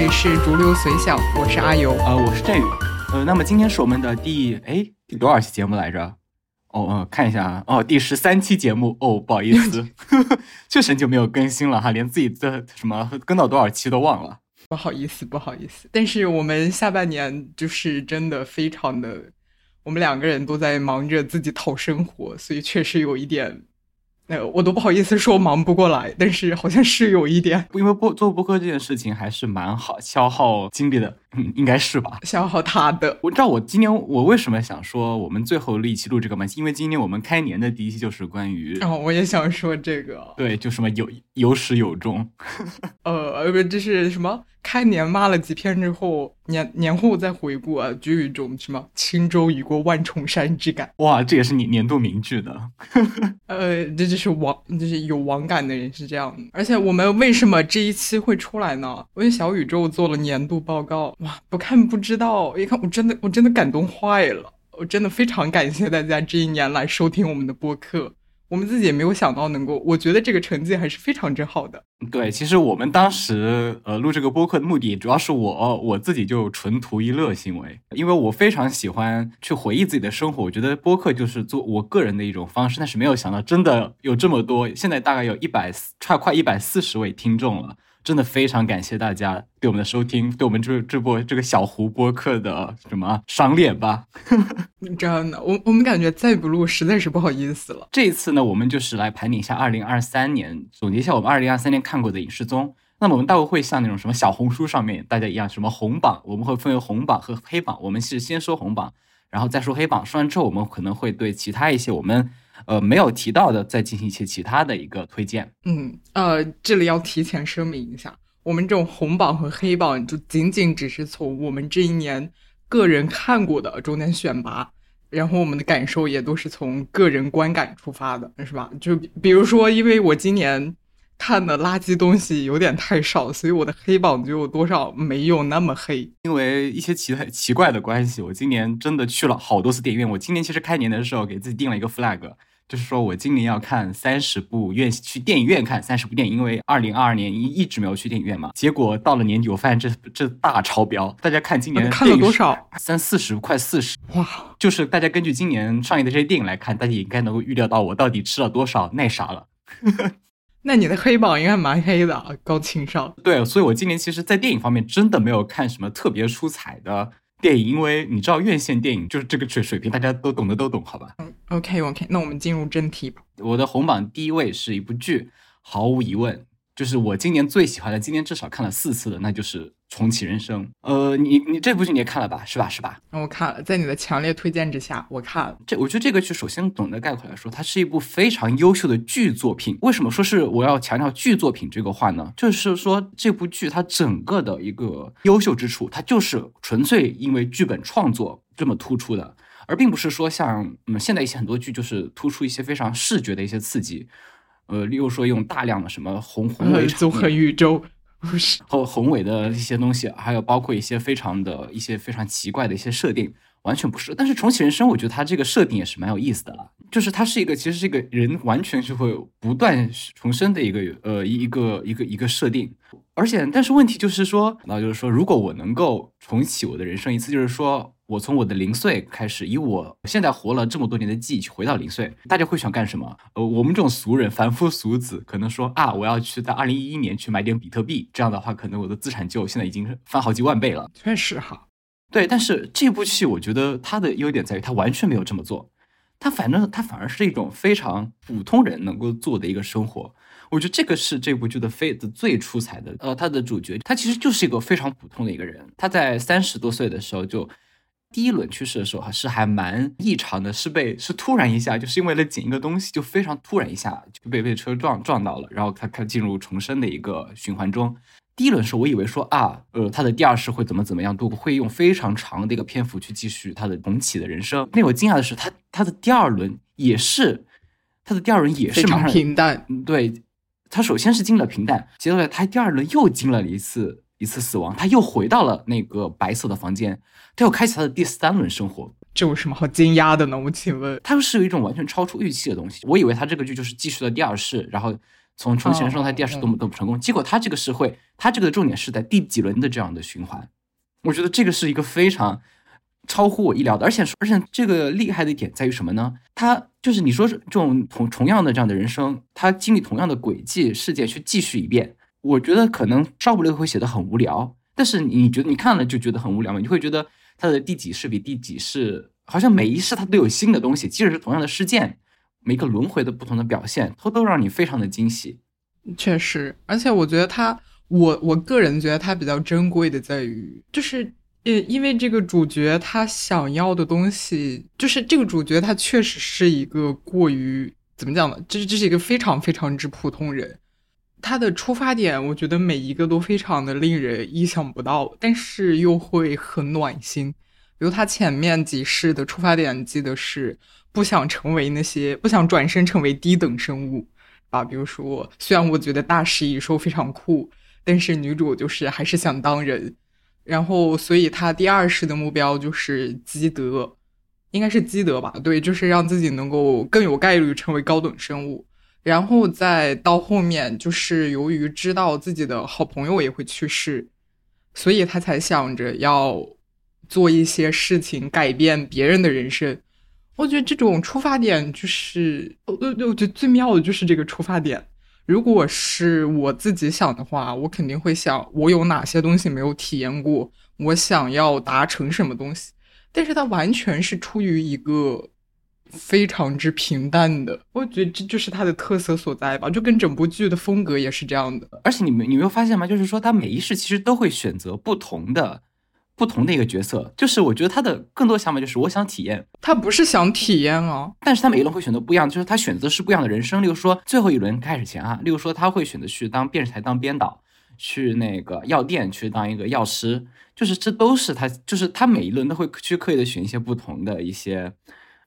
这里是逐流随想，我是阿尤，呃，我是振宇，呃，那么今天是我们的第哎第多少期节目来着？哦，呃，看一下啊，哦，第十三期节目，哦，不好意思，确实很久没有更新了哈，连自己的什么更到多少期都忘了，不好意思，不好意思。但是我们下半年就是真的非常的，我们两个人都在忙着自己讨生活，所以确实有一点。呃，我都不好意思说忙不过来，但是好像是有一点，因为播做播客这件事情还是蛮好消耗精力的，嗯，应该是吧？消耗他的。我知道我今年我为什么想说我们最后一期录这个嘛，因为今年我们开年的第一期就是关于，哦，我也想说这个，对，就什么有有始有终，呃，不，这是什么？开年骂了几篇之后，年年后再回顾啊，就有一种什么轻舟已过万重山之感。哇，这也是你年度名句的。呃，这就是网，就是有网感的人是这样的。而且我们为什么这一期会出来呢？为小宇宙做了年度报告。哇，不看不知道，一看我真的我真的感动坏了。我真的非常感谢大家这一年来收听我们的播客。我们自己也没有想到能够，我觉得这个成绩还是非常之好的。对，其实我们当时呃录这个播客的目的，主要是我我自己就纯图一乐行为，因为我非常喜欢去回忆自己的生活，我觉得播客就是做我个人的一种方式。但是没有想到，真的有这么多，现在大概有一百差快一百四十位听众了。真的非常感谢大家对我们的收听，对我们这这波这个小胡播客的什么赏脸吧。真的，我我们感觉再不录实在是不好意思了。这一次呢，我们就是来盘点一下二零二三年，总结一下我们二零二三年看过的影视综。那么我们大会会像那种什么小红书上面大家一样，什么红榜，我们会分为红榜和黑榜。我们是先说红榜，然后再说黑榜。说完之后，我们可能会对其他一些我们。呃，没有提到的，再进行一些其他的一个推荐。嗯，呃，这里要提前声明一下，我们这种红榜和黑榜，就仅仅只是从我们这一年个人看过的中间选拔，然后我们的感受也都是从个人观感出发的，是吧？就比如说，因为我今年看的垃圾东西有点太少，所以我的黑榜就有多少没有那么黑。因为一些奇奇怪的关系，我今年真的去了好多次电影院。我今年其实开年的时候给自己定了一个 flag。就是说我今年要看三十部院去电影院看三十部电影，因为二零二二年一一直没有去电影院嘛。结果到了年底，我发现这这大超标。大家看今年看了多少？三四十，快四十。哇！就是大家根据今年上映的这些电影来看，大家应该能够预料到我到底吃了多少那啥了。那你的黑榜应该蛮黑的，高情商。对，所以我今年其实，在电影方面真的没有看什么特别出彩的。电影，因为你知道院线电影就是这个水水平，大家都懂的都懂，好吧？嗯，OK OK，那我们进入正题吧。我的红榜第一位是一部剧，毫无疑问。就是我今年最喜欢的，今年至少看了四次的，那就是《重启人生》。呃，你你这部剧你也看了吧？是吧？是吧？我看了，在你的强烈推荐之下，我看了。这我觉得这个剧，首先总的概括来说，它是一部非常优秀的剧作品。为什么说是我要强调剧作品这个话呢？就是说这部剧它整个的一个优秀之处，它就是纯粹因为剧本创作这么突出的，而并不是说像嗯现在一些很多剧就是突出一些非常视觉的一些刺激。呃，例如说用大量的什么宏宏伟综合宇。宙，不是和宏伟的一些东西，还有包括一些非常的一些非常奇怪的一些设定，完全不是。但是重启人生，我觉得它这个设定也是蛮有意思的了，就是它是一个其实是一个人完全是会不断重生的一个呃一个一个一个设定，而且但是问题就是说，那就是说如果我能够重启我的人生一次，就是说。我从我的零岁开始，以我现在活了这么多年的记忆去回到零岁，大家会想干什么？呃，我们这种俗人、凡夫俗子，可能说啊，我要去在二零一一年去买点比特币，这样的话，可能我的资产就现在已经翻好几万倍了。确实哈，对。但是这部戏，我觉得它的优点在于，它完全没有这么做，它反正它反而是一种非常普通人能够做的一个生活。我觉得这个是这部剧的非的最出彩的。呃，它的主角他其实就是一个非常普通的一个人，他在三十多岁的时候就。第一轮去世的时候还是还蛮异常的，是被是突然一下，就是因为了捡一个东西，就非常突然一下就被被车撞撞到了，然后他他进入重生的一个循环中。第一轮时候我以为说啊，呃，他的第二世会怎么怎么样，都会用非常长的一个篇幅去继续他的重启的人生。令我惊讶的是，他他的第二轮也是他的第二轮也是非常平淡。对，他首先是经了平淡，接下来他第二轮又经历了一次。一次死亡，他又回到了那个白色的房间，他又开启他的第三轮生活。这有什么好惊讶的呢？我请问，他是有一种完全超出预期的东西。我以为他这个剧就是继续了第二世，然后从重启人生到他第二世多么多么成功，结果他这个是会，他这个重点是在第几轮的这样的循环，我觉得这个是一个非常超乎我意料的，而且而且这个厉害的点在于什么呢？他就是你说这种同同样的这样的人生，他经历同样的轨迹事件去继续一遍，我觉得可能稍不留会写的很无聊，但是你觉得你看了就觉得很无聊吗？你会觉得他的第几世比第几世，好像每一世他都有新的东西，即使是同样的事件。每个轮回的不同的表现，它都让你非常的惊喜。确实，而且我觉得他，我我个人觉得他比较珍贵的在于，就是呃，因为这个主角他想要的东西，就是这个主角他确实是一个过于怎么讲呢？这这是一个非常非常之普通人，他的出发点，我觉得每一个都非常的令人意想不到，但是又会很暖心。比如他前面几世的出发点，记得是。不想成为那些，不想转身成为低等生物，啊，比如说，虽然我觉得大食蚁兽非常酷，但是女主就是还是想当人，然后，所以她第二世的目标就是积德，应该是积德吧？对，就是让自己能够更有概率成为高等生物，然后再到后面，就是由于知道自己的好朋友也会去世，所以他才想着要做一些事情，改变别人的人生。我觉得这种出发点就是，我我我觉得最妙的就是这个出发点。如果是我自己想的话，我肯定会想我有哪些东西没有体验过，我想要达成什么东西。但是它完全是出于一个非常之平淡的，我觉得这就是它的特色所在吧，就跟整部剧的风格也是这样的。而且你们你没有发现吗？就是说他每一世其实都会选择不同的。不同的一个角色，就是我觉得他的更多想法就是我想体验，他不是想体验啊，但是他每一轮会选择不一样，就是他选择是不一样的人生。例如说最后一轮开始前啊，例如说他会选择去当电视台当编导，去那个药店去当一个药师，就是这都是他，就是他每一轮都会去刻意的选一些不同的一些。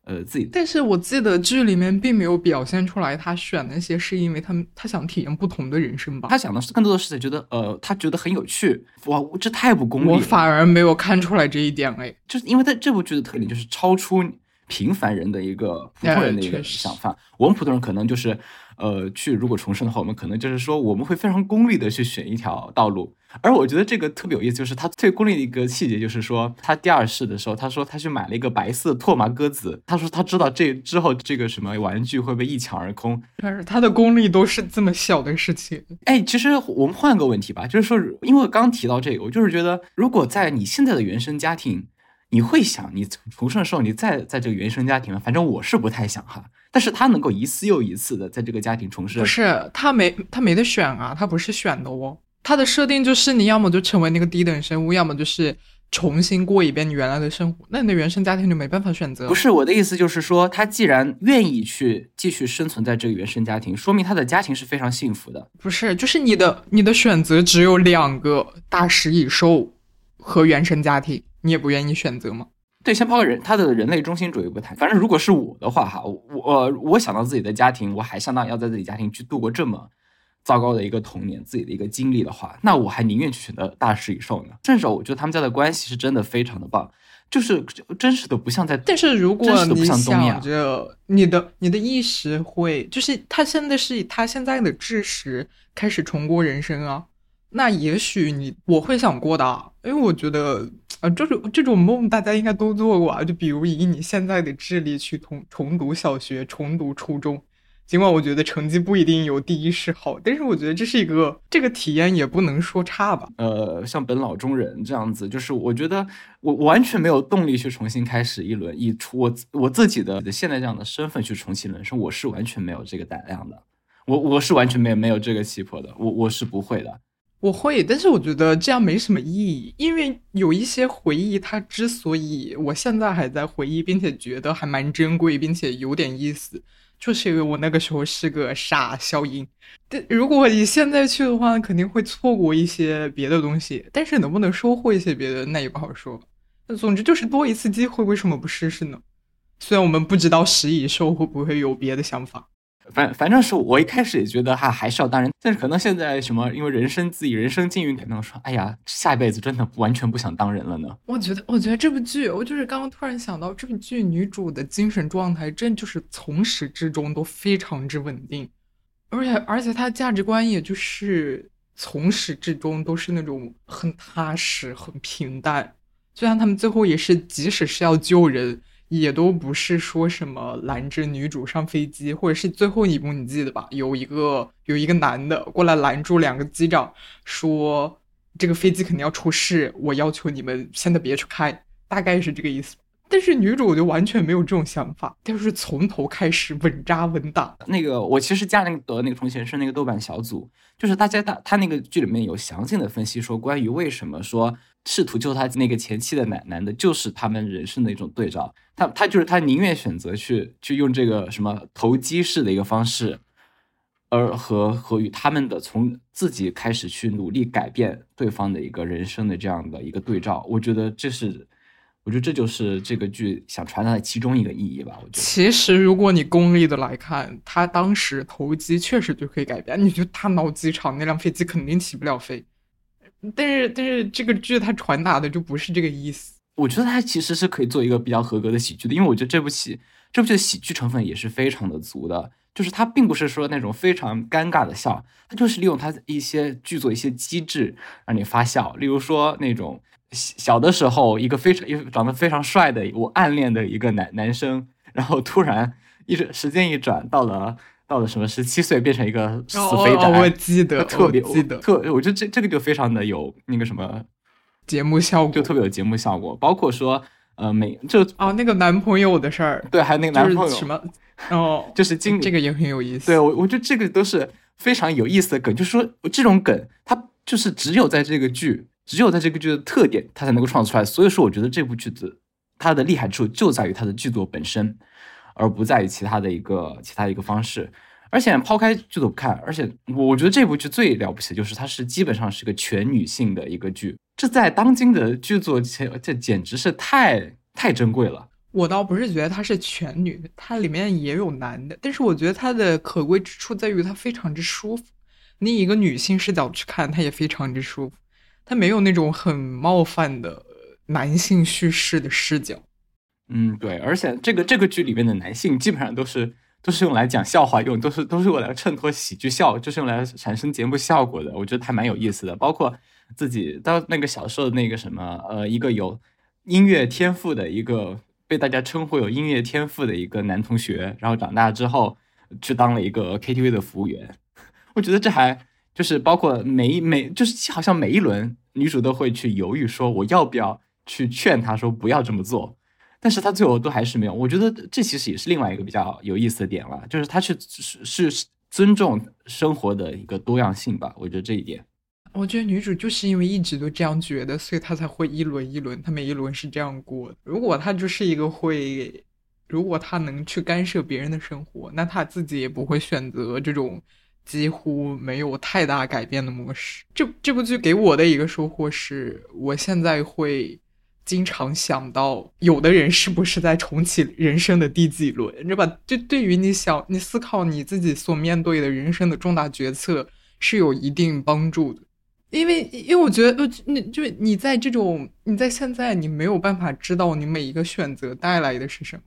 呃，自己，但是我记得剧里面并没有表现出来，他选那些是因为他们他想体验不同的人生吧？他想的是更多的是觉得，呃，他觉得很有趣。哇，这太不公平了。我反而没有看出来这一点哎，就是因为他这部剧的特点就是超出平凡人的一个普通人的一个想法。我们普通人可能就是。呃，去如果重生的话，我们可能就是说我们会非常功利的去选一条道路，而我觉得这个特别有意思，就是他最功利的一个细节，就是说他第二世的时候，他说他去买了一个白色拓麻鸽子，他说他知道这之后这个什么玩具会被一抢而空，但是他的功利都是这么小的事情。哎，其实我们换个问题吧，就是说，因为我刚提到这个，我就是觉得，如果在你现在的原生家庭。你会想，你重生的时候，你再在这个原生家庭吗？反正我是不太想哈。但是他能够一次又一次的在这个家庭重生，不是他没他没得选啊，他不是选的哦。他的设定就是你要么就成为那个低等生物，要么就是重新过一遍你原来的生活。那你的原生家庭就没办法选择。不是我的意思，就是说他既然愿意去继续生存在这个原生家庭，说明他的家庭是非常幸福的。不是，就是你的你的选择只有两个大食蚁兽和原生家庭。你也不愿意选择吗？对，先抛个人，他的人类中心主义不谈。反正如果是我的话，哈，我我想到自己的家庭，我还相当要在自己家庭去度过这么糟糕的一个童年，自己的一个经历的话，那我还宁愿去选择大食蚁兽呢。甚至我觉得他们家的关系是真的非常的棒，就是真实的不像在。但是如果你想着你的你的意识会，就是他现在是以他现在的知识开始重过人生啊。那也许你我会想过的，因为我觉得啊，这种这种梦大家应该都做过啊。就比如以你现在的智力去重重读小学、重读初中，尽管我觉得成绩不一定有第一是好，但是我觉得这是一个这个体验也不能说差吧。呃，像本老中人这样子，就是我觉得我完全没有动力去重新开始一轮，以我我自己的现在这样的身份去重启人生，我是完全没有这个胆量的。我我是完全没有没有这个气魄的，我我是不会的。我会，但是我觉得这样没什么意义，因为有一些回忆，它之所以我现在还在回忆，并且觉得还蛮珍贵，并且有点意思，就是因为我那个时候是个傻小英。但如果你现在去的话，肯定会错过一些别的东西，但是能不能收获一些别的，那也不好说。那总之就是多一次机会，为什么不试试呢？虽然我们不知道食蚁兽会不会有别的想法。反反正是我一开始也觉得哈还是要当人，但是可能现在什么因为人生自己人生境遇，可能说哎呀下一辈子真的完全不想当人了呢。我觉得我觉得这部剧，我就是刚刚突然想到这部剧女主的精神状态，真就是从始至终都非常之稳定。而且而且他价值观也就是从始至终都是那种很踏实、很平淡。就像他们最后也是，即使是要救人，也都不是说什么拦着女主上飞机，或者是最后一幕你记得吧？有一个有一个男的过来拦住两个机长，说这个飞机肯定要出事，我要求你们现在别去开，大概是这个意思。但是女主就完全没有这种想法，就是从头开始稳扎稳打。那个我其实加那个的那个同学是那个豆瓣小组，就是大家大他那个剧里面有详细的分析说关于为什么说。试图救他那个前妻的男男的，就是他们人生的一种对照。他他就是他宁愿选择去去用这个什么投机式的一个方式，而和和与他们的从自己开始去努力改变对方的一个人生的这样的一个对照。我觉得这是，我觉得这就是这个剧想传达的其中一个意义吧。我觉得，其实如果你功利的来看，他当时投机确实就可以改变。你就大闹机场，那辆飞机肯定起不了飞。但是，但是这个剧它传达的就不是这个意思。我觉得它其实是可以做一个比较合格的喜剧的，因为我觉得这部戏，这部剧的喜剧成分也是非常的足的。就是它并不是说那种非常尴尬的笑，它就是利用它一些剧作一些机制让你发笑。例如说那种小的时候一个非常一个长得非常帅的我暗恋的一个男男生，然后突然一时间一转到了。到了什么十七岁变成一个死肥宅，我记得特别记得特，我觉得这这个就非常的有那个什么节目效果，就特别有节目效果。包括说呃，每就哦那个男朋友的事儿，对，还有那个男朋友什么哦，就是今这个也很有意思。对我，我觉得这个都是非常有意思的梗，就是说这种梗，它就是只有在这个剧，只有在这个剧的特点，它才能够创造出来。所以说，我觉得这部剧的它的厉害处就在于它的剧作本身。而不在于其他的一个其他一个方式，而且抛开剧组不看，而且我觉得这部剧最了不起的就是它是基本上是个全女性的一个剧，这在当今的剧作前这简直是太太珍贵了。我倒不是觉得它是全女，它里面也有男的，但是我觉得它的可贵之处在于它非常之舒服，你以一个女性视角去看，它也非常之舒服，它没有那种很冒犯的男性叙事的视角。嗯，对，而且这个这个剧里面的男性基本上都是都是用来讲笑话用，都是都是用来衬托喜剧效，就是用来产生节目效果的。我觉得还蛮有意思的。包括自己到那个小时候那个什么，呃，一个有音乐天赋的一个被大家称呼有音乐天赋的一个男同学，然后长大之后去当了一个 KTV 的服务员。我觉得这还就是包括每一每就是好像每一轮女主都会去犹豫说我要不要去劝他说不要这么做。但是他最后都还是没有，我觉得这其实也是另外一个比较有意思的点了，就是他去是是尊重生活的一个多样性吧，我觉得这一点。我觉得女主就是因为一直都这样觉得，所以她才会一轮一轮，她每一轮是这样过。如果她就是一个会，如果她能去干涉别人的生活，那她自己也不会选择这种几乎没有太大改变的模式。这这部剧给我的一个收获是，我现在会。经常想到，有的人是不是在重启人生的第几轮，你知道吧？就对于你想你思考你自己所面对的人生的重大决策是有一定帮助的。因为，因为我觉得，那就你在这种你在现在，你没有办法知道你每一个选择带来的是什么。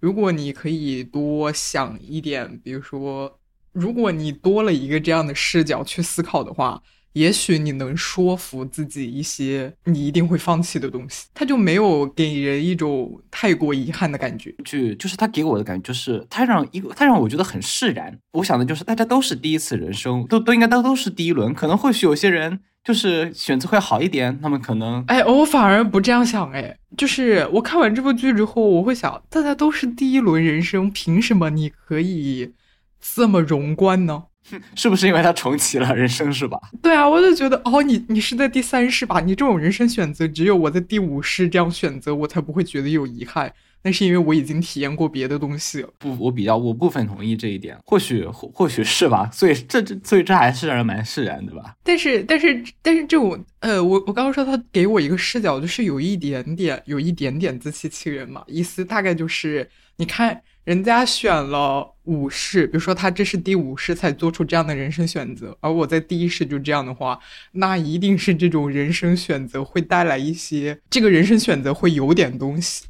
如果你可以多想一点，比如说，如果你多了一个这样的视角去思考的话。也许你能说服自己一些你一定会放弃的东西，他就没有给人一种太过遗憾的感觉。就就是他给我的感觉，就是他让一个他让我觉得很释然。我想的就是大家都是第一次人生，都都应该都都是第一轮。可能或许有些人就是选择会好一点，他们可能哎，我反而不这样想哎。就是我看完这部剧之后，我会想，大家都是第一轮人生，凭什么你可以这么荣观呢？是不是因为他重启了人生是吧？对啊，我就觉得哦，你你是在第三世吧？你这种人生选择，只有我在第五世这样选择，我才不会觉得有遗憾。那是因为我已经体验过别的东西。不，我比较我部分同意这一点，或许或或许是吧。所以这这所以这还是让人蛮释然的吧。但是但是但是这种呃，我我刚刚说他给我一个视角，就是有一点点有一点点自欺欺人嘛，意思大概就是你看。人家选了五世，比如说他这是第五世才做出这样的人生选择，而我在第一世就这样的话，那一定是这种人生选择会带来一些，这个人生选择会有点东西，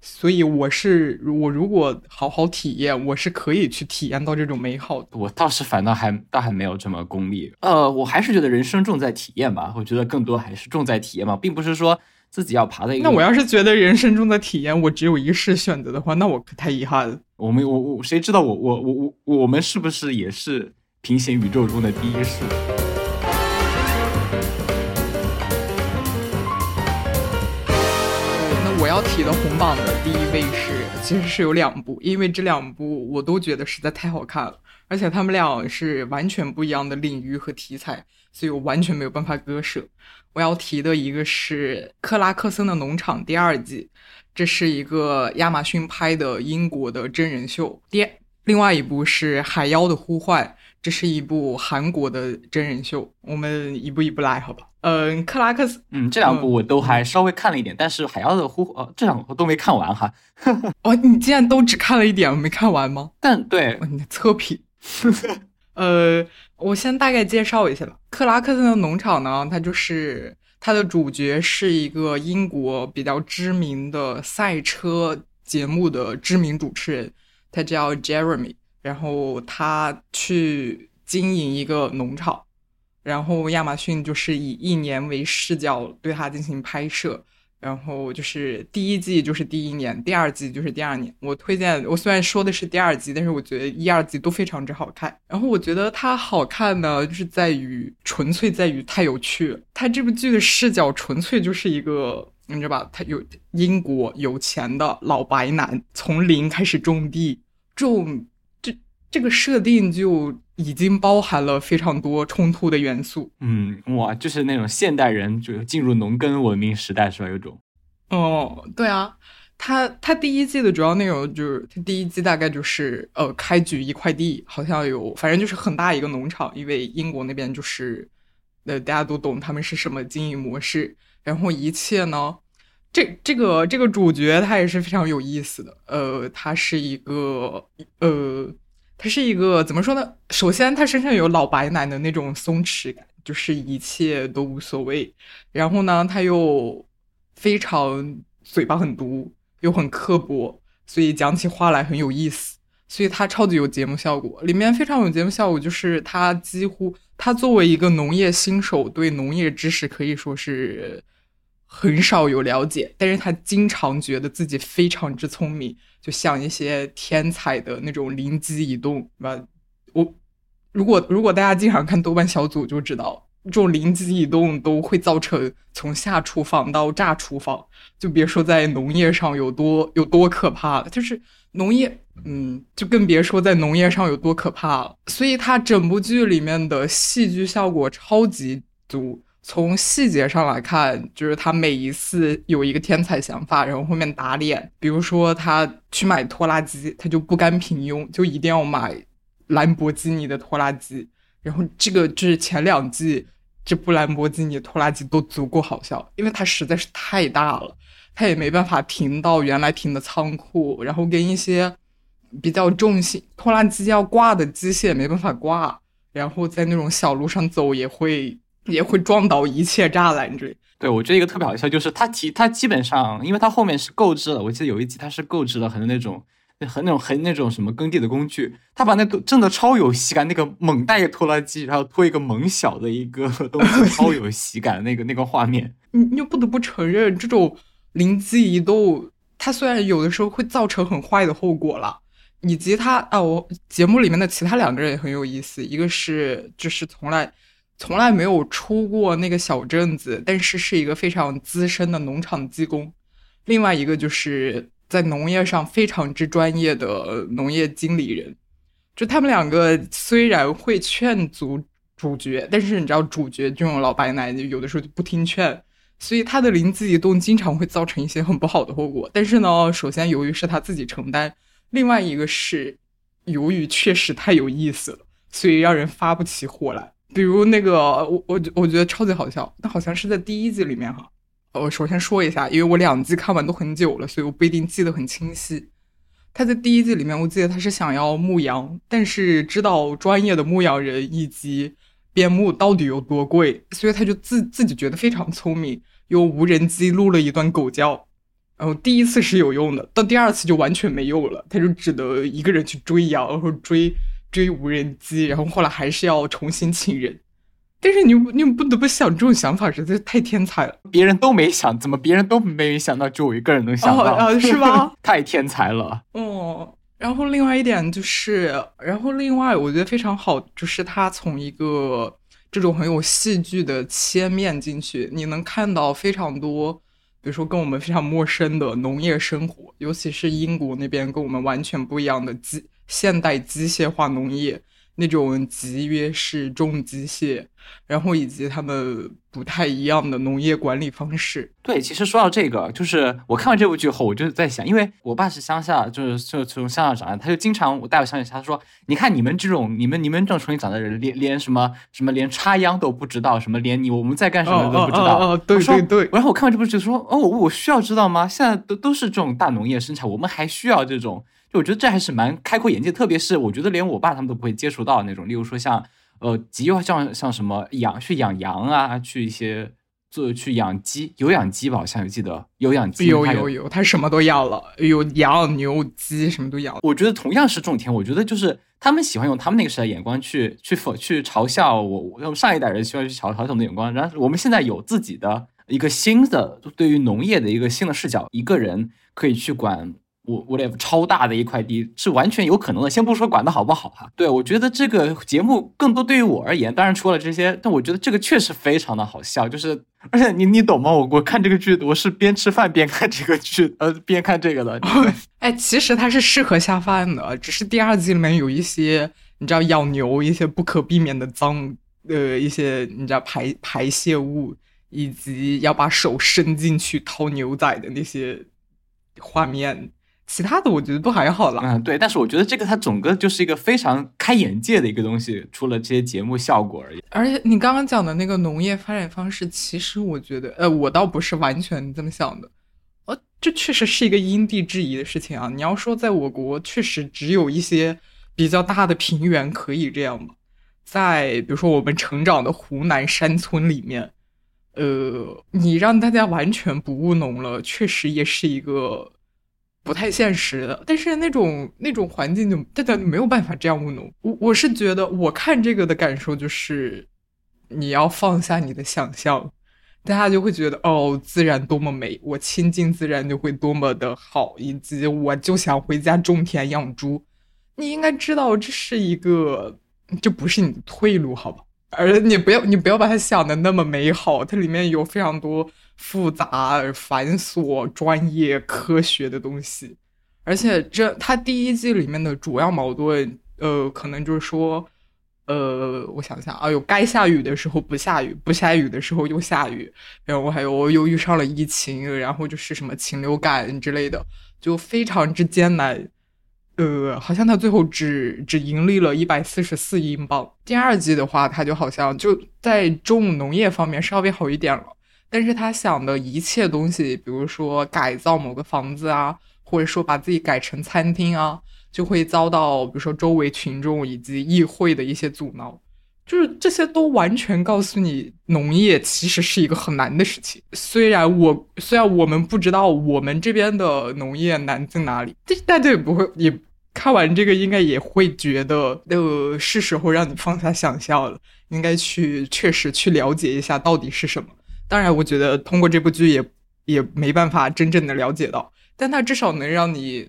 所以我是我如果好好体验，我是可以去体验到这种美好的。我倒是反倒还倒还没有这么功利。呃，我还是觉得人生重在体验吧。我觉得更多还是重在体验嘛，并不是说自己要爬的一个。那我要是觉得人生中的体验我只有一世选择的话，那我可太遗憾了。我们我我谁知道我我我我我们是不是也是平行宇宙中的第一世？我要提的红榜的第一位是，其实是有两部，因为这两部我都觉得实在太好看了，而且他们俩是完全不一样的领域和题材，所以我完全没有办法割舍。我要提的一个是《克拉克森的农场》第二季，这是一个亚马逊拍的英国的真人秀；第另外一部是《海妖的呼唤》，这是一部韩国的真人秀。我们一步一步来，好吧？嗯，克拉克斯，嗯，这两部我都还稍微看了一点，但是《海妖的呼》呃，这两部都没看完哈。哦，你竟然都只看了一点，没看完吗？但对，你的测评。呃，我先大概介绍一下吧。克拉克森的农场呢，它就是它的主角是一个英国比较知名的赛车节目的知名主持人，他叫 Jeremy，然后他去经营一个农场。然后亚马逊就是以一年为视角对它进行拍摄，然后就是第一季就是第一年，第二季就是第二年。我推荐，我虽然说的是第二季，但是我觉得一二季都非常之好看。然后我觉得它好看呢，就是在于纯粹在于太有趣了。它这部剧的视角纯粹就是一个，你知道吧？他有英国有钱的老白男从零开始种地，种这这个设定就。已经包含了非常多冲突的元素。嗯，哇，就是那种现代人就进入农耕文明时代是吧？有种。哦，对啊，他他第一季的主要内容就是他第一季大概就是呃开局一块地，好像有反正就是很大一个农场，因为英国那边就是呃大家都懂他们是什么经营模式。然后一切呢，这这个这个主角他也是非常有意思的。呃，他是一个呃。他是一个怎么说呢？首先，他身上有老白男的那种松弛感，就是一切都无所谓。然后呢，他又非常嘴巴很毒，又很刻薄，所以讲起话来很有意思。所以他超级有节目效果，里面非常有节目效果，就是他几乎他作为一个农业新手，对农业知识可以说是。很少有了解，但是他经常觉得自己非常之聪明，就像一些天才的那种灵机一动，对吧？我如果如果大家经常看豆瓣小组就知道，这种灵机一动都会造成从下厨房到炸厨房，就别说在农业上有多有多可怕了，就是农业，嗯，就更别说在农业上有多可怕了。所以他整部剧里面的戏剧效果超级足。从细节上来看，就是他每一次有一个天才想法，然后后面打脸。比如说他去买拖拉机，他就不甘平庸，就一定要买兰博基尼的拖拉机。然后这个就是前两季这部兰博基尼拖拉机都足够好笑，因为它实在是太大了，它也没办法停到原来停的仓库，然后跟一些比较重型拖拉机要挂的机械没办法挂，然后在那种小路上走也会。也会撞倒一切栅栏之类。对我觉得一个特别好笑，就是他提他基本上，因为他后面是购置了，我记得有一集他是购置了很多那种很那种很那种什么耕地的工具，他把那都真的超有喜感，那个猛带一个拖拉机，然后拖一个猛小的一个东西，超有喜感，那个那个画面。你又不得不承认，这种灵机一动，它虽然有的时候会造成很坏的后果了，以及他啊，我节目里面的其他两个人也很有意思，一个是就是从来。从来没有出过那个小镇子，但是是一个非常资深的农场技工。另外一个就是在农业上非常之专业的农业经理人。就他们两个虽然会劝阻主角，但是你知道主角这种老白男有的时候就不听劝，所以他的灵机一动经常会造成一些很不好的后果。但是呢，首先由于是他自己承担，另外一个是由于确实太有意思了，所以让人发不起火来。比如那个，我我我觉得超级好笑，但好像是在第一季里面哈。我首先说一下，因为我两季看完都很久了，所以我不一定记得很清晰。他在第一季里面，我记得他是想要牧羊，但是知道专业的牧羊人以及边牧到底有多贵，所以他就自自己觉得非常聪明，用无人机录了一段狗叫。然后第一次是有用的，到第二次就完全没用了，他就只得一个人去追羊，然后追追无人机，然后后来还是要重新请人。但是你你不得不想，这种想法实在是太天才了。别人都没想，怎么别人都没想到，就我一个人能想到？哦，是吧？太天才了。哦，然后另外一点就是，然后另外我觉得非常好，就是他从一个这种很有戏剧的切面进去，你能看到非常多，比如说跟我们非常陌生的农业生活，尤其是英国那边跟我们完全不一样的机现代机械化农业。那种集约式重机械，然后以及他们不太一样的农业管理方式。对，其实说到这个，就是我看完这部剧后，我就在想，因为我爸是乡下，就是就从乡下长大，他就经常我带我乡下，他说：“你看你们这种，你们你们这种重新长大的人，连连什么什么连插秧都不知道，什么连你我们在干什么都不知道。”哦，对对对。然后我看完这部剧说：“哦，我需要知道吗？现在都都是这种大农业生产，我们还需要这种。”我觉得这还是蛮开阔眼界，特别是我觉得连我爸他们都不会接触到那种，例如说像呃，集像像什么养去养羊啊，去一些做去养鸡，有养鸡吧？好像有记得有养鸡，有有有，他什么都要了，有羊牛鸡什么都要。我觉得同样是种田，我觉得就是他们喜欢用他们那个时代眼光去去否去嘲笑我，用上一代人喜欢去嘲嘲笑我们的眼光，然后我们现在有自己的一个新的对于农业的一个新的视角，一个人可以去管。我我得超大的一块地是完全有可能的，先不说管的好不好哈。对我觉得这个节目更多对于我而言，当然除了这些，但我觉得这个确实非常的好笑，就是而且你你懂吗？我我看这个剧，我是边吃饭边看这个剧，呃，边看这个的。哎，其实它是适合下饭的，只是第二季里面有一些你知道养牛一些不可避免的脏呃一些你知道排排泄物，以及要把手伸进去掏牛仔的那些画面。其他的我觉得都还好啦。嗯，对，但是我觉得这个它整个就是一个非常开眼界的一个东西，除了这些节目效果而已。而且你刚刚讲的那个农业发展方式，其实我觉得，呃，我倒不是完全这么想的。呃，这确实是一个因地制宜的事情啊。你要说在我国，确实只有一些比较大的平原可以这样吧。在比如说我们成长的湖南山村里面，呃，你让大家完全不务农了，确实也是一个。不太现实的，但是那种那种环境就大家没有办法这样务农。我我是觉得，我看这个的感受就是，你要放下你的想象，大家就会觉得哦，自然多么美，我亲近自然就会多么的好，以及我就想回家种田养猪。你应该知道，这是一个，这不是你的退路，好吧？而你不要你不要把它想的那么美好，它里面有非常多。复杂、繁琐、专业、科学的东西，而且这它第一季里面的主要矛盾，呃，可能就是说，呃，我想想啊，有该下雨的时候不下雨，不下雨的时候又下雨，然后还有又遇上了疫情，然后就是什么禽流感之类的，就非常之艰难。呃，好像他最后只只盈利了一百四十四英镑。第二季的话，他就好像就在种农业方面稍微好一点了。但是他想的一切东西，比如说改造某个房子啊，或者说把自己改成餐厅啊，就会遭到比如说周围群众以及议会的一些阻挠。就是这些都完全告诉你，农业其实是一个很难的事情。虽然我虽然我们不知道我们这边的农业难在哪里，但大家也不会也看完这个应该也会觉得，呃，是时候让你放下想象了，应该去确实去了解一下到底是什么。当然，我觉得通过这部剧也也没办法真正的了解到，但它至少能让你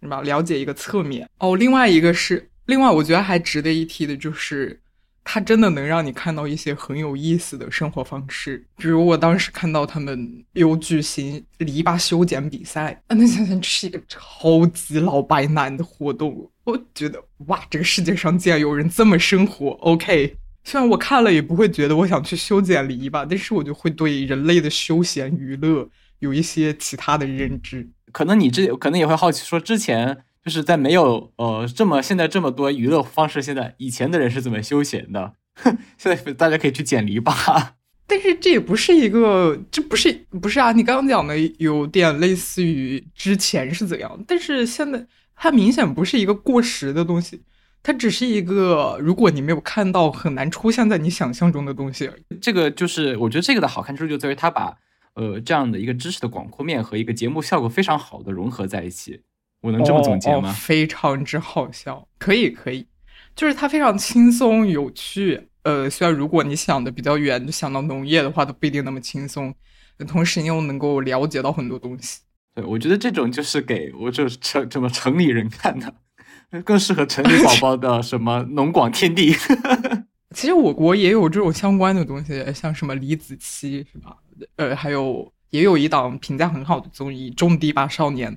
什么了解一个侧面哦。另外一个是，另外我觉得还值得一提的就是，它真的能让你看到一些很有意思的生活方式。比如我当时看到他们有举行篱笆修剪比赛，啊，那想想这是一个超级老白男的活动，我觉得哇，这个世界上竟然有人这么生活。OK。虽然我看了也不会觉得我想去修剪篱笆，但是我就会对人类的休闲娱乐有一些其他的认知。可能你这可能也会好奇，说之前就是在没有呃这么现在这么多娱乐方式，现在以前的人是怎么休闲的？现在大家可以去剪篱笆，但是这也不是一个，这不是不是啊？你刚刚讲的有点类似于之前是怎样，但是现在它明显不是一个过时的东西。它只是一个，如果你没有看到，很难出现在你想象中的东西。这个就是我觉得这个的好看之处就在于它把，呃这样的一个知识的广阔面和一个节目效果非常好的融合在一起。我能这么总结吗？非常之好笑，可以可以，就是它非常轻松有趣。呃，虽然如果你想的比较远，就想到农业的话，都不一定那么轻松。同时，你又能够了解到很多东西。对，我觉得这种就是给我这城怎么城里人看的，更适合城里宝宝的什么农广天地。其实我国也有这种相关的东西，像什么李子柒是吧？呃，还有也有一档评价很好的综艺《种地吧少年》。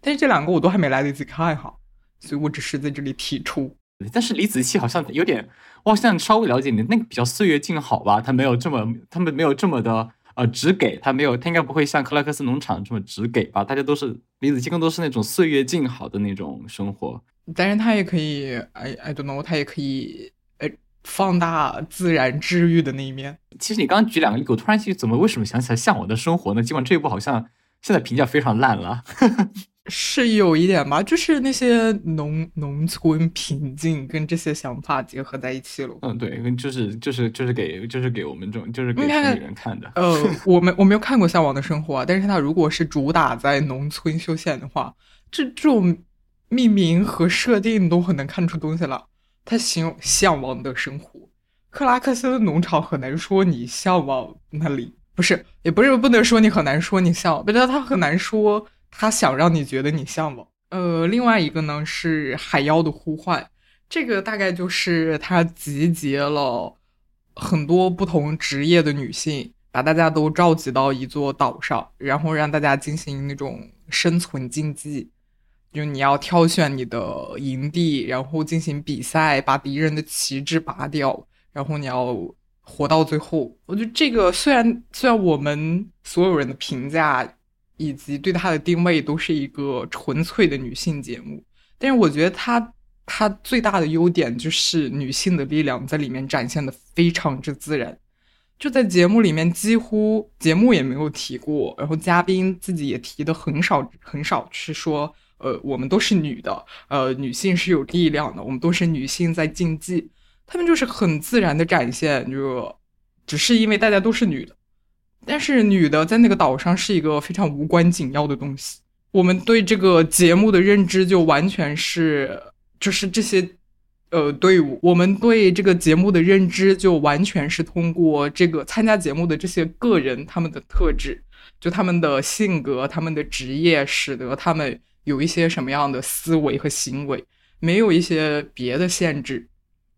但是这两个我都还没来得及看哈，所以我只是在这里提出。但是李子柒好像有点，我好像稍微了解你那个比较岁月静好吧，他没有这么，他们没有这么的呃只给他没有，他应该不会像克拉克斯农场这么只给吧？大家都是李子柒更多是那种岁月静好的那种生活。但是他也可以，I I don't know，他也可以呃放大自然治愈的那一面。其实你刚刚举两个例子，我突然间怎么为什么想起来向往的生活呢？尽管这一部好像现在评价非常烂了。是有一点吧，就是那些农农村平静跟这些想法结合在一起了。嗯，对，就是就是就是给就是给我们这种就是给城里人看的。呃，我没我没有看过《向往的生活》，但是它如果是主打在农村休闲的话，这这种命名和设定都很能看出东西了。它形容向往的生活，克拉克森农场很难说你向往那里，不是，也不是不能说你很难说你向往，不是他很难说。他想让你觉得你向往。呃，另外一个呢是《海妖的呼唤》，这个大概就是他集结了很多不同职业的女性，把大家都召集到一座岛上，然后让大家进行那种生存竞技，就你要挑选你的营地，然后进行比赛，把敌人的旗帜拔掉，然后你要活到最后。我觉得这个虽然虽然我们所有人的评价。以及对它的定位都是一个纯粹的女性节目，但是我觉得它它最大的优点就是女性的力量在里面展现的非常之自然，就在节目里面几乎节目也没有提过，然后嘉宾自己也提的很少很少，是说呃我们都是女的，呃女性是有力量的，我们都是女性在竞技，他们就是很自然的展现，就只是因为大家都是女的。但是女的在那个岛上是一个非常无关紧要的东西。我们对这个节目的认知就完全是，就是这些，呃，队伍。我们对这个节目的认知就完全是通过这个参加节目的这些个人他们的特质，就他们的性格、他们的职业，使得他们有一些什么样的思维和行为，没有一些别的限制，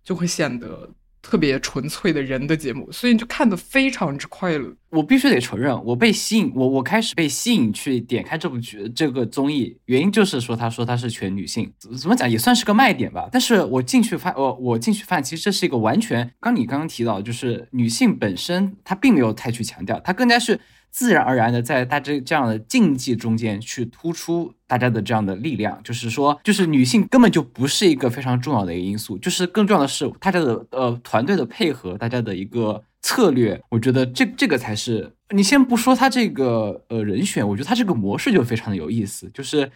就会显得。特别纯粹的人的节目，所以你就看得非常之快乐。我必须得承认，我被吸引，我我开始被吸引去点开这部剧这个综艺，原因就是说，他说他是全女性，怎么讲也算是个卖点吧。但是我进去发，我我进去发现，其实这是一个完全，刚你刚刚提到，就是女性本身她并没有太去强调，她更加是。自然而然的在大家这样的竞技中间去突出大家的这样的力量，就是说，就是女性根本就不是一个非常重要的一个因素，就是更重要的是大家的呃团队的配合，大家的一个策略，我觉得这这个才是。你先不说他这个呃人选，我觉得他这个模式就非常的有意思，就是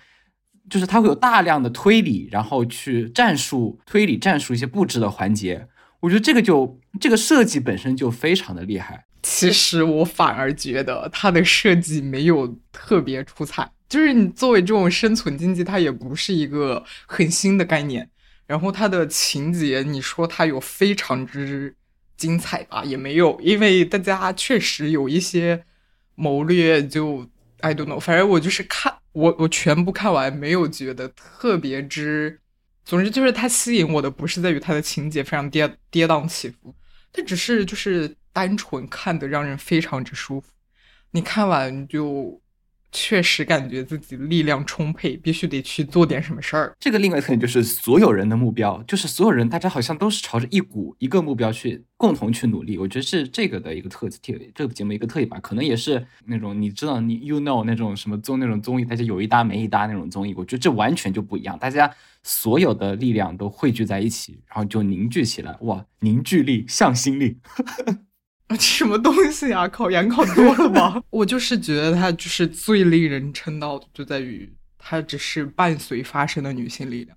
就是他会有大量的推理，然后去战术推理战术一些布置的环节，我觉得这个就这个设计本身就非常的厉害。其实我反而觉得它的设计没有特别出彩，就是你作为这种生存经济，它也不是一个很新的概念。然后它的情节，你说它有非常之精彩吧，也没有，因为大家确实有一些谋略，就 I don't know，反正我就是看我我全部看完，没有觉得特别之。总之就是它吸引我的不是在于它的情节非常跌跌宕起伏，它只是就是。单纯看的让人非常之舒服，你看完就确实感觉自己力量充沛，必须得去做点什么事儿。这个另外特点就是所有人的目标，就是所有人大家好像都是朝着一股一个目标去共同去努力。我觉得是这个的一个特特这个节目一个特点吧，可能也是那种你知道你 you know 那种什么综那种综艺，大家有一搭没一搭那种综艺。我觉得这完全就不一样，大家所有的力量都汇聚在一起，然后就凝聚起来。哇，凝聚力、向心力。什么东西啊？考研考多了吗？我就是觉得她就是最令人称道的，就在于她只是伴随发生的女性力量。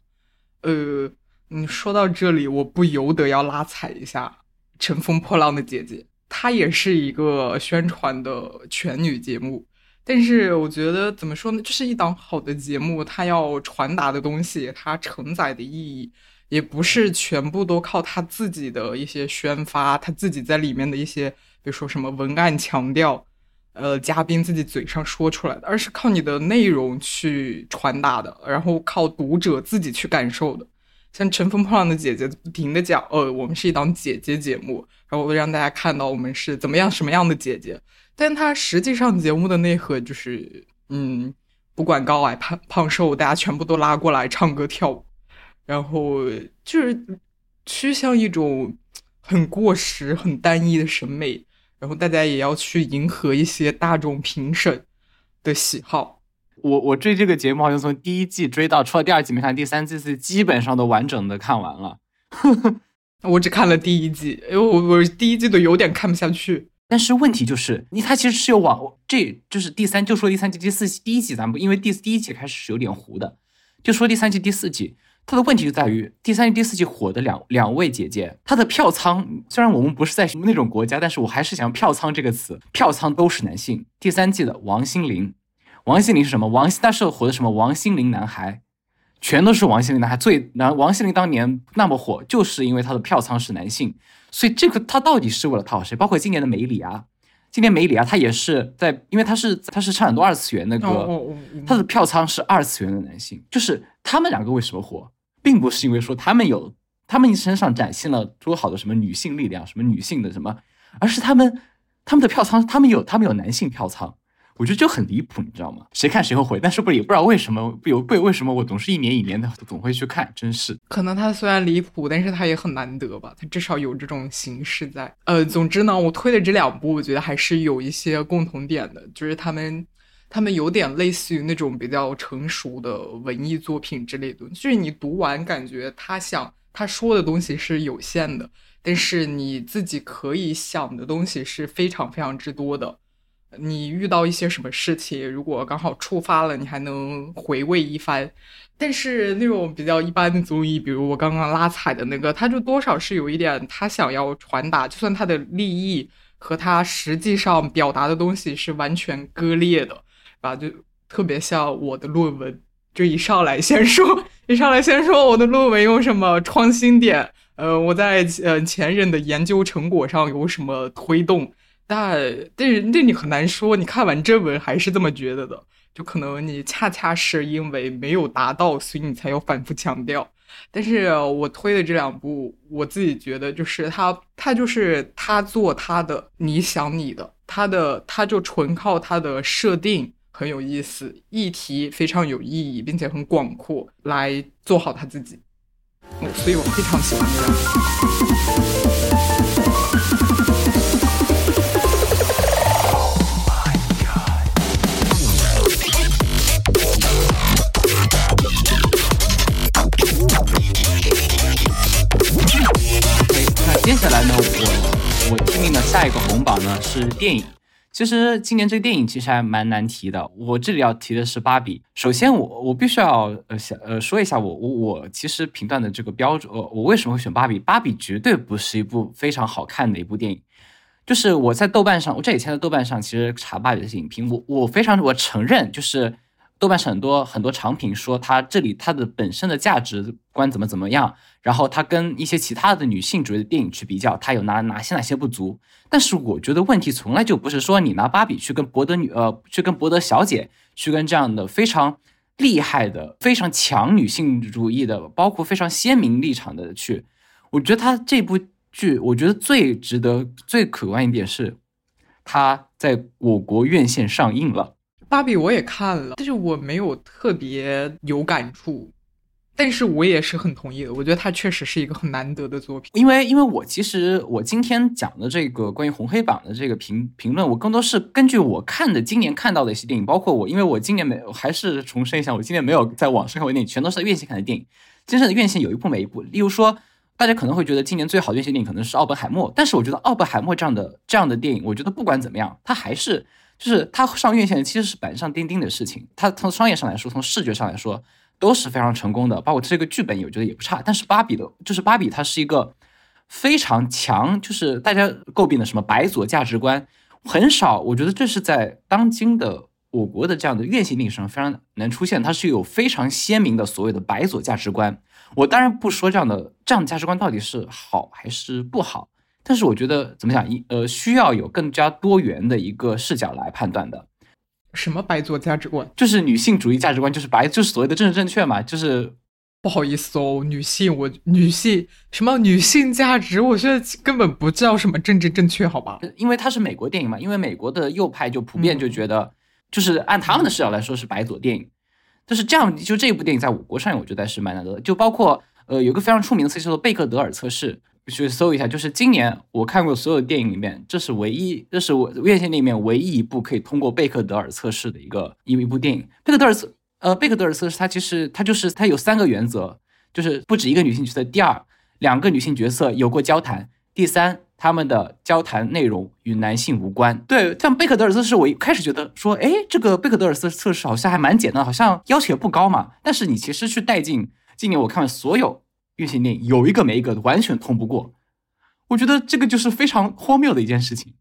呃，你说到这里，我不由得要拉踩一下《乘风破浪的姐姐》，它也是一个宣传的全女节目。但是我觉得怎么说呢？这是一档好的节目，它要传达的东西，它承载的意义，也不是全部都靠他自己的一些宣发，他自己在里面的一些，比如说什么文案强调，呃，嘉宾自己嘴上说出来的，而是靠你的内容去传达的，然后靠读者自己去感受的。像《乘风破浪的姐姐》不停的讲，呃，我们是一档姐姐节目，然后让大家看到我们是怎么样什么样的姐姐。但它实际上节目的内核就是，嗯，不管高矮胖胖瘦，大家全部都拉过来唱歌跳舞，然后就是趋向一种很过时、很单一的审美，然后大家也要去迎合一些大众评审的喜好。我我追这个节目好像从第一季追到，除了第二季没看，第三季是基本上都完整的看完了。我只看了第一季，因为我我第一季都有点看不下去。但是问题就是，你它其实是有往，这就是第三，就说第三季、第四季，第一季咱们因为第第一季开始是有点糊的，就说第三季、第四季，它的问题就在于第三季、第四季火的两两位姐姐，她的票仓虽然我们不是在那种国家，但是我还是想票仓这个词，票仓都是男性。第三季的王心凌，王心凌是什么？王那时候火的什么？王心凌男孩，全都是王心凌男孩。最男王心凌当年那么火，就是因为她的票仓是男性。所以这个他到底是为了讨好谁？包括今年的梅里啊，今年梅里啊，他也是在，因为他是他是唱很多二次元的歌，他的票仓是二次元的男性，就是他们两个为什么火，并不是因为说他们有他们身上展现了多好的什么女性力量，什么女性的什么，而是他们他们的票仓，他们有他们有男性票仓。我觉得就很离谱，你知道吗？谁看谁后悔。但是不也不知道为什么不有不为什么我总是一年一年的总会去看，真是。可能他虽然离谱，但是他也很难得吧？他至少有这种形式在。呃，总之呢，我推的这两部，我觉得还是有一些共同点的，就是他们他们有点类似于那种比较成熟的文艺作品之类的，就是你读完感觉他想他说的东西是有限的，但是你自己可以想的东西是非常非常之多的。你遇到一些什么事情，如果刚好触发了，你还能回味一番。但是那种比较一般的综艺，比如我刚刚拉踩的那个，他就多少是有一点他想要传达，就算他的利益和他实际上表达的东西是完全割裂的，吧？就特别像我的论文，就一上来先说，一上来先说我的论文有什么创新点，呃，我在呃前任的研究成果上有什么推动。但但是那你很难说，你看完正文还是这么觉得的，就可能你恰恰是因为没有达到，所以你才要反复强调。但是我推的这两部，我自己觉得就是他，他就是他做他的，你想你的，他的他就纯靠他的设定很有意思，议题非常有意义，并且很广阔，来做好他自己。所以我非常喜欢这两部。下一个红榜呢是电影。其实今年这个电影其实还蛮难提的。我这里要提的是芭比。首先，我我必须要呃想呃说一下我我我其实评断的这个标准，呃，我为什么会选芭比？芭比绝对不是一部非常好看的一部电影。就是我在豆瓣上，我这几天在豆瓣上其实查芭比的影评，我我非常我承认就是。豆瓣上很多很多长评说它这里它的本身的价值观怎么怎么样，然后它跟一些其他的女性主义的电影去比较，它有哪哪些哪些不足。但是我觉得问题从来就不是说你拿芭比去跟博德女呃去跟博德小姐去跟这样的非常厉害的非常强女性主义的，包括非常鲜明立场的去。我觉得它这部剧，我觉得最值得最可观一点是，它在我国院线上映了。芭比我也看了，但是我没有特别有感触，但是我也是很同意的。我觉得它确实是一个很难得的作品，因为因为我其实我今天讲的这个关于红黑榜的这个评评论，我更多是根据我看的今年看到的一些电影，包括我，因为我今年没还是重申一下，我今年没有在网上看过电影，全都是在院线看的电影。真正的院线有一部没一部，例如说，大家可能会觉得今年最好的院线电影可能是《奥本海默》，但是我觉得《奥本海默》这样的这样的电影，我觉得不管怎么样，它还是。就是它上院线其实是板上钉钉的事情，它从商业上来说，从视觉上来说都是非常成功的，包括这个剧本，我觉得也不差。但是芭比的，就是芭比，它是一个非常强，就是大家诟病的什么白左价值观，很少。我觉得这是在当今的我国的这样的院线电影上非常能出现，它是有非常鲜明的所谓的白左价值观。我当然不说这样的这样的价值观到底是好还是不好，但是我觉得怎么讲，一呃需要有更加多元的一个视角来判断的。什么白左价值观？就是女性主义价值观，就是白，就是所谓的政治正确嘛。就是不好意思哦，女性，我女性什么女性价值，我觉得根本不叫什么政治正确，好吧？因为它是美国电影嘛，因为美国的右派就普遍就觉得，就是按他们的视角来说是白左电影。但是这样，就这一部电影在我国上映，我觉得是蛮难得的。就包括呃，有个非常出名的测试叫做贝克德尔测试。去搜一下，就是今年我看过所有电影里面，这是唯一，这是我院线里面唯一一部可以通过贝克德尔测试的一个一一部电影。贝克德尔测，呃，贝克德尔测试它其实它就是它有三个原则，就是不止一个女性角色，第二，两个女性角色有过交谈，第三，他们的交谈内容与男性无关。对，像贝克德尔测试，我一开始觉得说，哎，这个贝克德尔测测试好像还蛮简单，好像要求也不高嘛。但是你其实去带进今年我看了所有。院线电影有一个没一个完全通不过，我觉得这个就是非常荒谬的一件事情，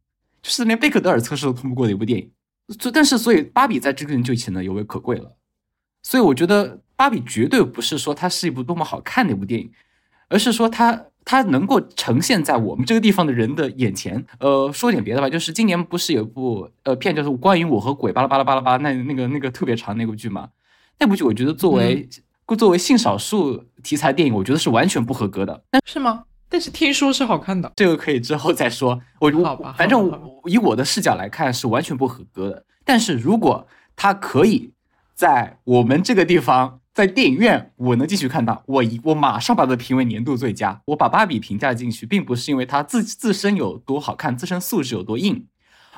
就是连贝克德尔测试都通不过的一部电影。所但是所以芭比在这个人就显得尤为可贵了。所以我觉得芭比绝对不是说它是一部多么好看的一部电影，而是说它它能够呈现在我们这个地方的人的眼前。呃，说点别的吧，就是今年不是有一部呃片，就是关于我和鬼巴拉巴拉巴拉巴拉那那个那个特别长那部剧嘛？那部剧我觉得作为。作为性少数题材电影，我觉得是完全不合格的。那是吗？但是听说是好看的，这个可以之后再说。我好吧，反正以我的视角来看是完全不合格的。但是如果它可以在我们这个地方，在电影院我能继续看到，我我马上把它评为年度最佳。我把芭比评价进去，并不是因为它自自身有多好看，自身素质有多硬，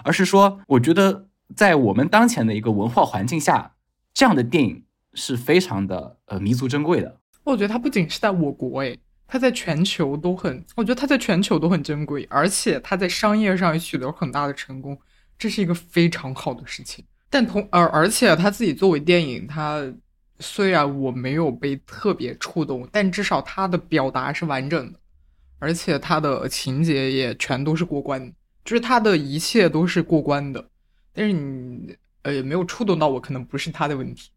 而是说我觉得在我们当前的一个文化环境下，这样的电影。是非常的呃弥足珍贵的。我觉得它不仅是在我国，诶，它在全球都很，我觉得它在全球都很珍贵，而且它在商业上也取得了很大的成功，这是一个非常好的事情。但同而而且它自己作为电影，它虽然我没有被特别触动，但至少它的表达是完整的，而且它的情节也全都是过关，就是它的一切都是过关的。但是你呃没有触动到我，可能不是他的问题。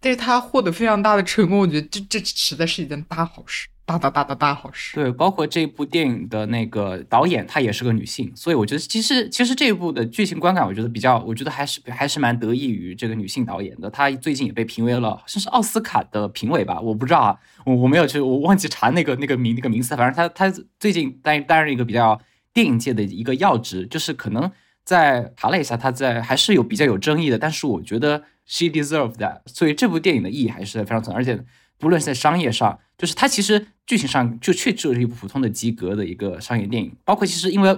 但是他获得非常大的成功，我觉得这这实在是一件大好事，大大大的大好事。对，包括这部电影的那个导演，她也是个女性，所以我觉得其实其实这一部的剧情观感，我觉得比较，我觉得还是还是蛮得益于这个女性导演的。她最近也被评为了，好像是奥斯卡的评委吧，我不知道啊，我我没有去，我忘记查那个那个名那个名词，反正她她最近担担任一个比较电影界的一个要职，就是可能在查了一下，她在还是有比较有争议的，但是我觉得。She deserved that，所以这部电影的意义还是非常存，而且不论是在商业上，就是它其实剧情上就确就是一部普通的及格的一个商业电影。包括其实因为，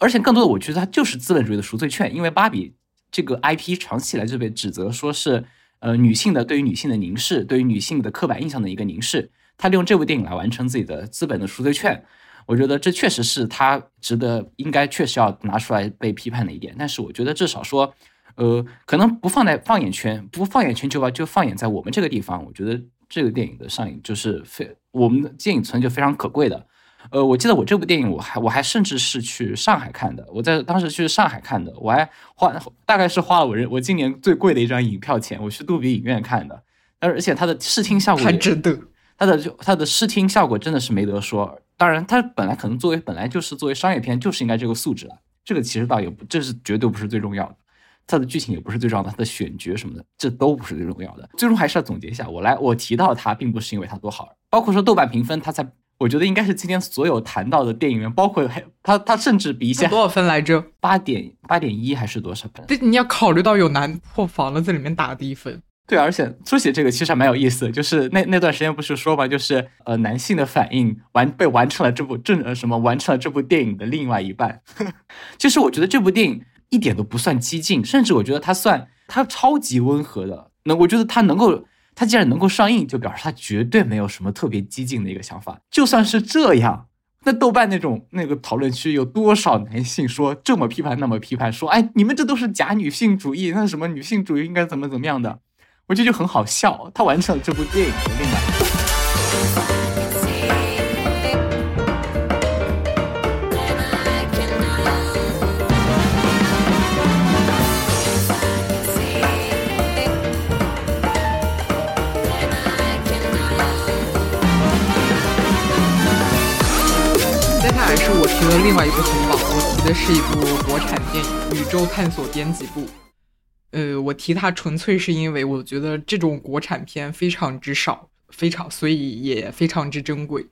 而且更多的我觉得它就是资本主义的赎罪券，因为芭比这个 IP 长期以来就被指责说是呃女性的对于女性的凝视，对于女性的刻板印象的一个凝视。他利用这部电影来完成自己的资本的赎罪券，我觉得这确实是他值得应该确实要拿出来被批判的一点。但是我觉得至少说。呃，可能不放在放眼全不放眼全球吧，就放眼在我们这个地方。我觉得这个电影的上映就是非我们的电影存就非常可贵的。呃，我记得我这部电影，我还我还甚至是去上海看的。我在当时去上海看的，我还花大概是花了我人我今年最贵的一张影票钱，我去杜比影院看的。而且它的视听效果还值得，它的就它的视听效果真的是没得说。当然，它本来可能作为本来就是作为商业片，就是应该这个素质了。这个其实倒也不，这是绝对不是最重要的。它的剧情也不是最重要的，它的选角什么的，这都不是最重要的。最终还是要总结一下，我来我提到它，并不是因为它多好，包括说豆瓣评分，它才我觉得应该是今天所有谈到的电影里面，包括还它它甚至比一些多少分来着？八点八点一还是多少分？对，你要考虑到有男破防了，在里面打低分。对，而且说起这个其实还蛮有意思的，就是那那段时间不是说嘛，就是呃男性的反应完被完成了这部正呃什么完成了这部电影的另外一半，就是我觉得这部电影。一点都不算激进，甚至我觉得它算它超级温和的。那我觉得它能够，它既然能够上映，就表示它绝对没有什么特别激进的一个想法。就算是这样，那豆瓣那种那个讨论区有多少男性说这么批判那么批判，说哎你们这都是假女性主义，那什么女性主义应该怎么怎么样的？我觉得就很好笑。他完成了这部电影的另外。下来是我提的另外一部红榜，我提的是一部国产电影《宇宙探索编辑部》。呃，我提它纯粹是因为我觉得这种国产片非常之少，非常所以也非常之珍贵。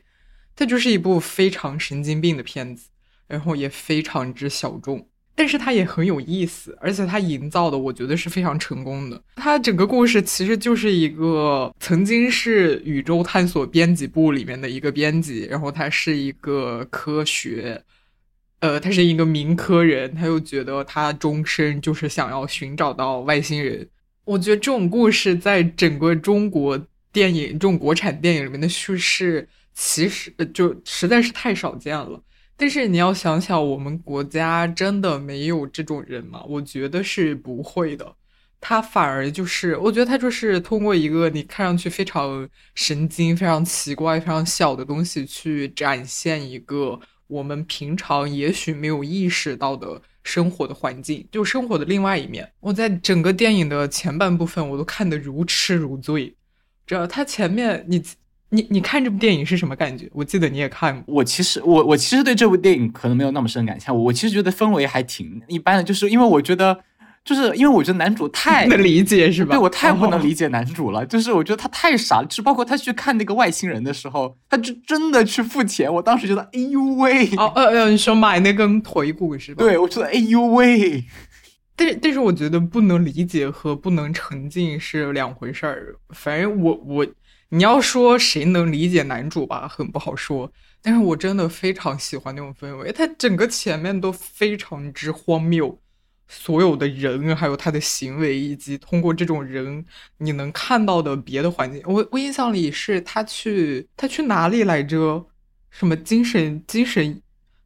它就是一部非常神经病的片子，然后也非常之小众。但是它也很有意思，而且它营造的我觉得是非常成功的。它整个故事其实就是一个曾经是宇宙探索编辑部里面的一个编辑，然后他是一个科学，呃，他是一个民科人，他又觉得他终身就是想要寻找到外星人。我觉得这种故事在整个中国电影这种国产电影里面的叙事，其实就实在是太少见了。但是你要想想，我们国家真的没有这种人吗？我觉得是不会的。他反而就是，我觉得他就是通过一个你看上去非常神经、非常奇怪、非常小的东西，去展现一个我们平常也许没有意识到的生活的环境，就生活的另外一面。我在整个电影的前半部分，我都看得如痴如醉。只要他前面你。你你看这部电影是什么感觉？我记得你也看过。我其实我我其实对这部电影可能没有那么深感情。我其实觉得氛围还挺一般的，就是因为我觉得，就是因为我觉得男主太 能理解是吧？对我太不能理解男主了，就是我觉得他太傻了，就包括他去看那个外星人的时候，他就真的去付钱。我当时觉得，哎呦喂！哦呃呃，你说买那根腿骨是吧？对，我觉得哎呦喂！但是但是我觉得不能理解和不能沉浸是两回事儿。反正我我。你要说谁能理解男主吧，很不好说。但是我真的非常喜欢那种氛围，他整个前面都非常之荒谬，所有的人还有他的行为，以及通过这种人你能看到的别的环境。我我印象里是他去他去哪里来着？什么精神精神？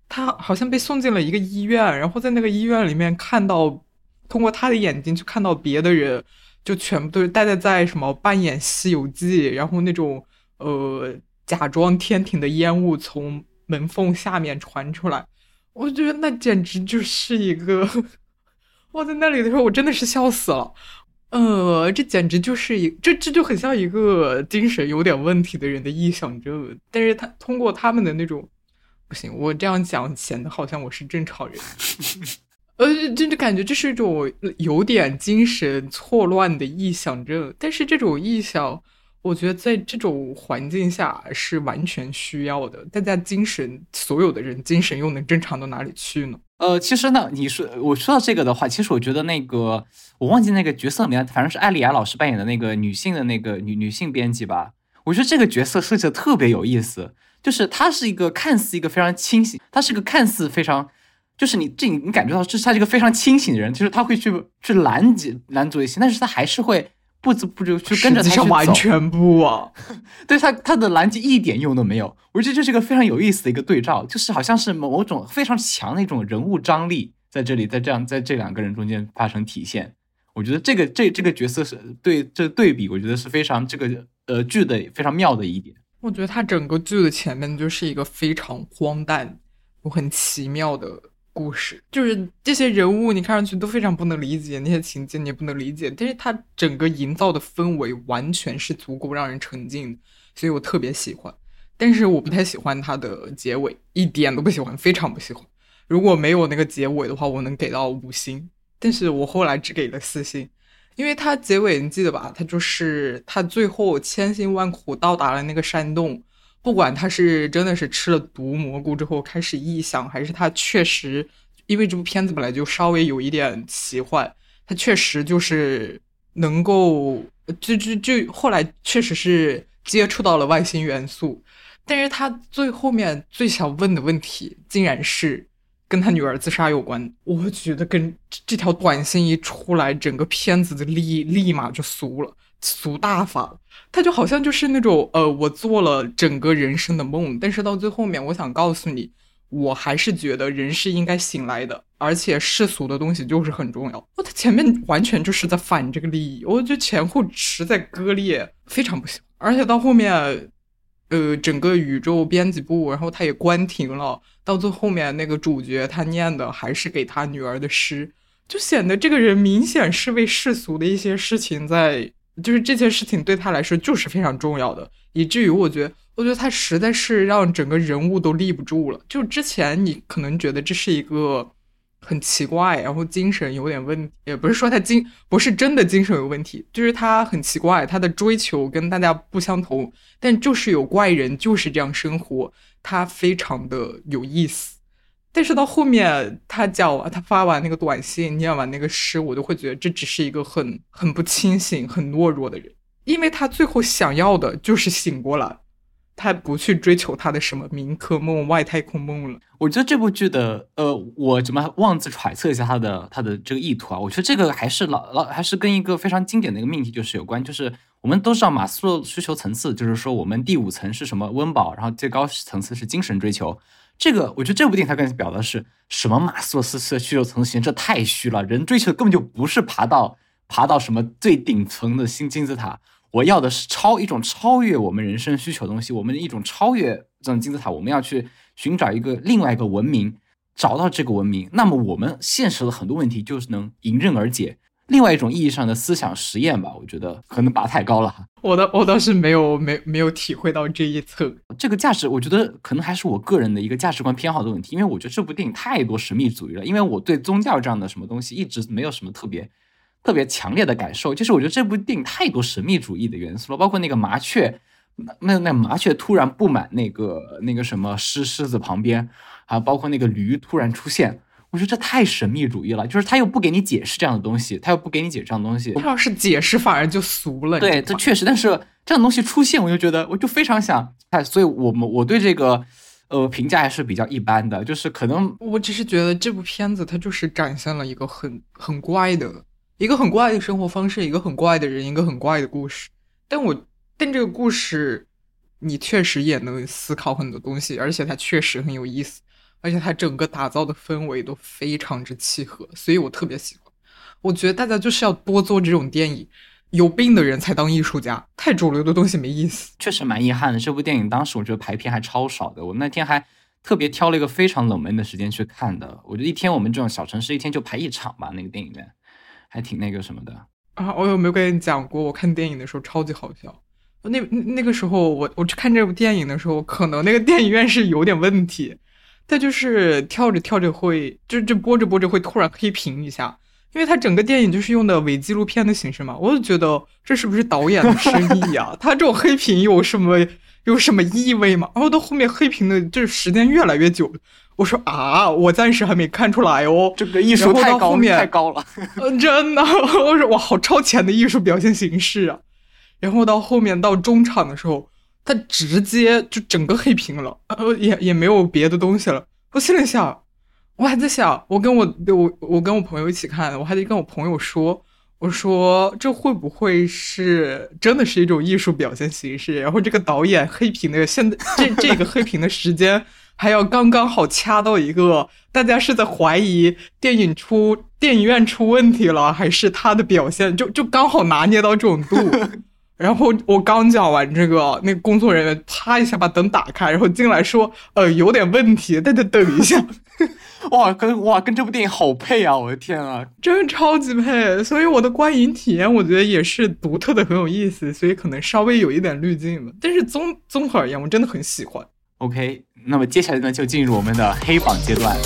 他好像被送进了一个医院，然后在那个医院里面看到，通过他的眼睛去看到别的人。就全部都是待在在什么扮演《西游记》，然后那种呃假装天庭的烟雾从门缝下面传出来，我觉得那简直就是一个，我在那里的时候我真的是笑死了，呃，这简直就是一这这就很像一个精神有点问题的人的臆想症，但是他通过他们的那种不行，我这样讲显得好像我是正常人。呃，真的感觉这是一种有点精神错乱的臆想症，但是这种臆想，我觉得在这种环境下是完全需要的。大家精神，所有的人精神又能正常到哪里去呢？呃，其实呢，你说我说到这个的话，其实我觉得那个我忘记那个角色名，反正是艾丽亚老师扮演的那个女性的那个女女性编辑吧。我觉得这个角色设计的特别有意思，就是她是一个看似一个非常清醒，她是个看似非常。就是你这你你感觉到，这是他一个非常清醒的人，就是他会去去拦截拦阻一些，但是他还是会不知不觉去跟着他去走。完全不啊，对他他的拦截一点用都没有。我觉得这是一个非常有意思的一个对照，就是好像是某种非常强的一种人物张力在这里，在这样在这两个人中间发生体现。我觉得这个这这个角色是对这对比，我觉得是非常这个呃剧的非常妙的一点。我觉得他整个剧的前面就是一个非常荒诞又很奇妙的。故事就是这些人物，你看上去都非常不能理解，那些情节你也不能理解，但是它整个营造的氛围完全是足够让人沉浸，所以我特别喜欢。但是我不太喜欢它的结尾，一点都不喜欢，非常不喜欢。如果没有那个结尾的话，我能给到五星，但是我后来只给了四星，因为它结尾你记得吧？它就是他最后千辛万苦到达了那个山洞。不管他是真的是吃了毒蘑菇之后开始臆想，还是他确实因为这部片子本来就稍微有一点奇幻，他确实就是能够就就就后来确实是接触到了外星元素，但是他最后面最想问的问题竟然是跟他女儿自杀有关，我觉得跟这条短信一出来，整个片子的立立马就俗了。俗大法，他就好像就是那种呃，我做了整个人生的梦，但是到最后面，我想告诉你，我还是觉得人是应该醒来的，而且世俗的东西就是很重要。我他前面完全就是在反这个利益，我觉得前后实在割裂，非常不行。而且到后面，呃，整个宇宙编辑部，然后他也关停了，到最后面那个主角他念的还是给他女儿的诗，就显得这个人明显是为世俗的一些事情在。就是这件事情对他来说就是非常重要的，以至于我觉得我觉得他实在是让整个人物都立不住了。就之前你可能觉得这是一个很奇怪，然后精神有点问题，也不是说他精不是真的精神有问题，就是他很奇怪，他的追求跟大家不相同，但就是有怪人就是这样生活，他非常的有意思。但是到后面他讲他发完那个短信，念完那个诗，我都会觉得这只是一个很很不清醒、很懦弱的人，因为他最后想要的就是醒过来。他不去追求他的什么民科梦、外太空梦了。我觉得这部剧的，呃，我怎么妄自揣测一下他的他的这个意图啊？我觉得这个还是老老还是跟一个非常经典的一个命题就是有关，就是我们都知道马斯洛需求层次，就是说我们第五层是什么温饱，然后最高层次是精神追求。这个我觉得这部电影它更表达的是什么？马斯洛斯的需求层型，这太虚了，人追求的根本就不是爬到爬到什么最顶层的新金字塔。我要的是超一种超越我们人生需求的东西，我们一种超越这种金字塔，我们要去寻找一个另外一个文明，找到这个文明，那么我们现实的很多问题就是能迎刃而解。另外一种意义上的思想实验吧，我觉得可能拔太高了。我的我倒是没有没没有体会到这一层。这个价值，我觉得可能还是我个人的一个价值观偏好的问题，因为我觉得这部电影太多神秘主义了，因为我对宗教这样的什么东西一直没有什么特别。特别强烈的感受，就是我觉得这部电影太多神秘主义的元素了，包括那个麻雀，那那麻雀突然布满那个那个什么狮狮子旁边，啊，包括那个驴突然出现，我觉得这太神秘主义了，就是他又不给你解释这样的东西，他又不给你解释这样的东西，他要是解释反而就俗了。对，这确实，但是这样的东西出现，我就觉得我就非常想看，所以我们我对这个呃评价还是比较一般的，就是可能我只是觉得这部片子它就是展现了一个很很怪的。一个很怪的生活方式，一个很怪的人，一个很怪的故事。但我但这个故事，你确实也能思考很多东西，而且它确实很有意思，而且它整个打造的氛围都非常之契合，所以我特别喜欢。我觉得大家就是要多做这种电影，有病的人才当艺术家，太主流的东西没意思。确实蛮遗憾的，这部电影当时我觉得排片还超少的，我那天还特别挑了一个非常冷门的时间去看的。我觉得一天我们这种小城市一天就排一场吧，那个电影院。还挺那个什么的啊！我有没有跟你讲过？我看电影的时候超级好笑。那那个时候，我我去看这部电影的时候，可能那个电影院是有点问题，但就是跳着跳着会，就就播着播着会突然黑屏一下，因为它整个电影就是用的伪纪录片的形式嘛。我就觉得这是不是导演的深意呀？他这种黑屏有什么有什么意味吗？然后到后面黑屏的就是时间越来越久。我说啊，我暂时还没看出来哦，这个艺术太高太高了，嗯，真的，我说哇，好超前的艺术表现形式啊！然后到后面到中场的时候，他直接就整个黑屏了，呃，也也没有别的东西了。我心里想，我还在想，我跟我我我跟我朋友一起看，我还得跟我朋友说，我说这会不会是真的是一种艺术表现形式？然后这个导演黑屏的现在这这个黑屏的时间。还要刚刚好掐到一个，大家是在怀疑电影出电影院出问题了，还是他的表现就就刚好拿捏到这种度。然后我刚讲完这个，那个工作人员啪一下把灯打开，然后进来说：“呃，有点问题，大家等一下。”哇，跟哇跟这部电影好配啊！我的天啊，真的超级配。所以我的观影体验，我觉得也是独特的，很有意思。所以可能稍微有一点滤镜吧，但是综综合而言，我真的很喜欢。OK。那么接下来呢，就进入我们的黑榜阶段。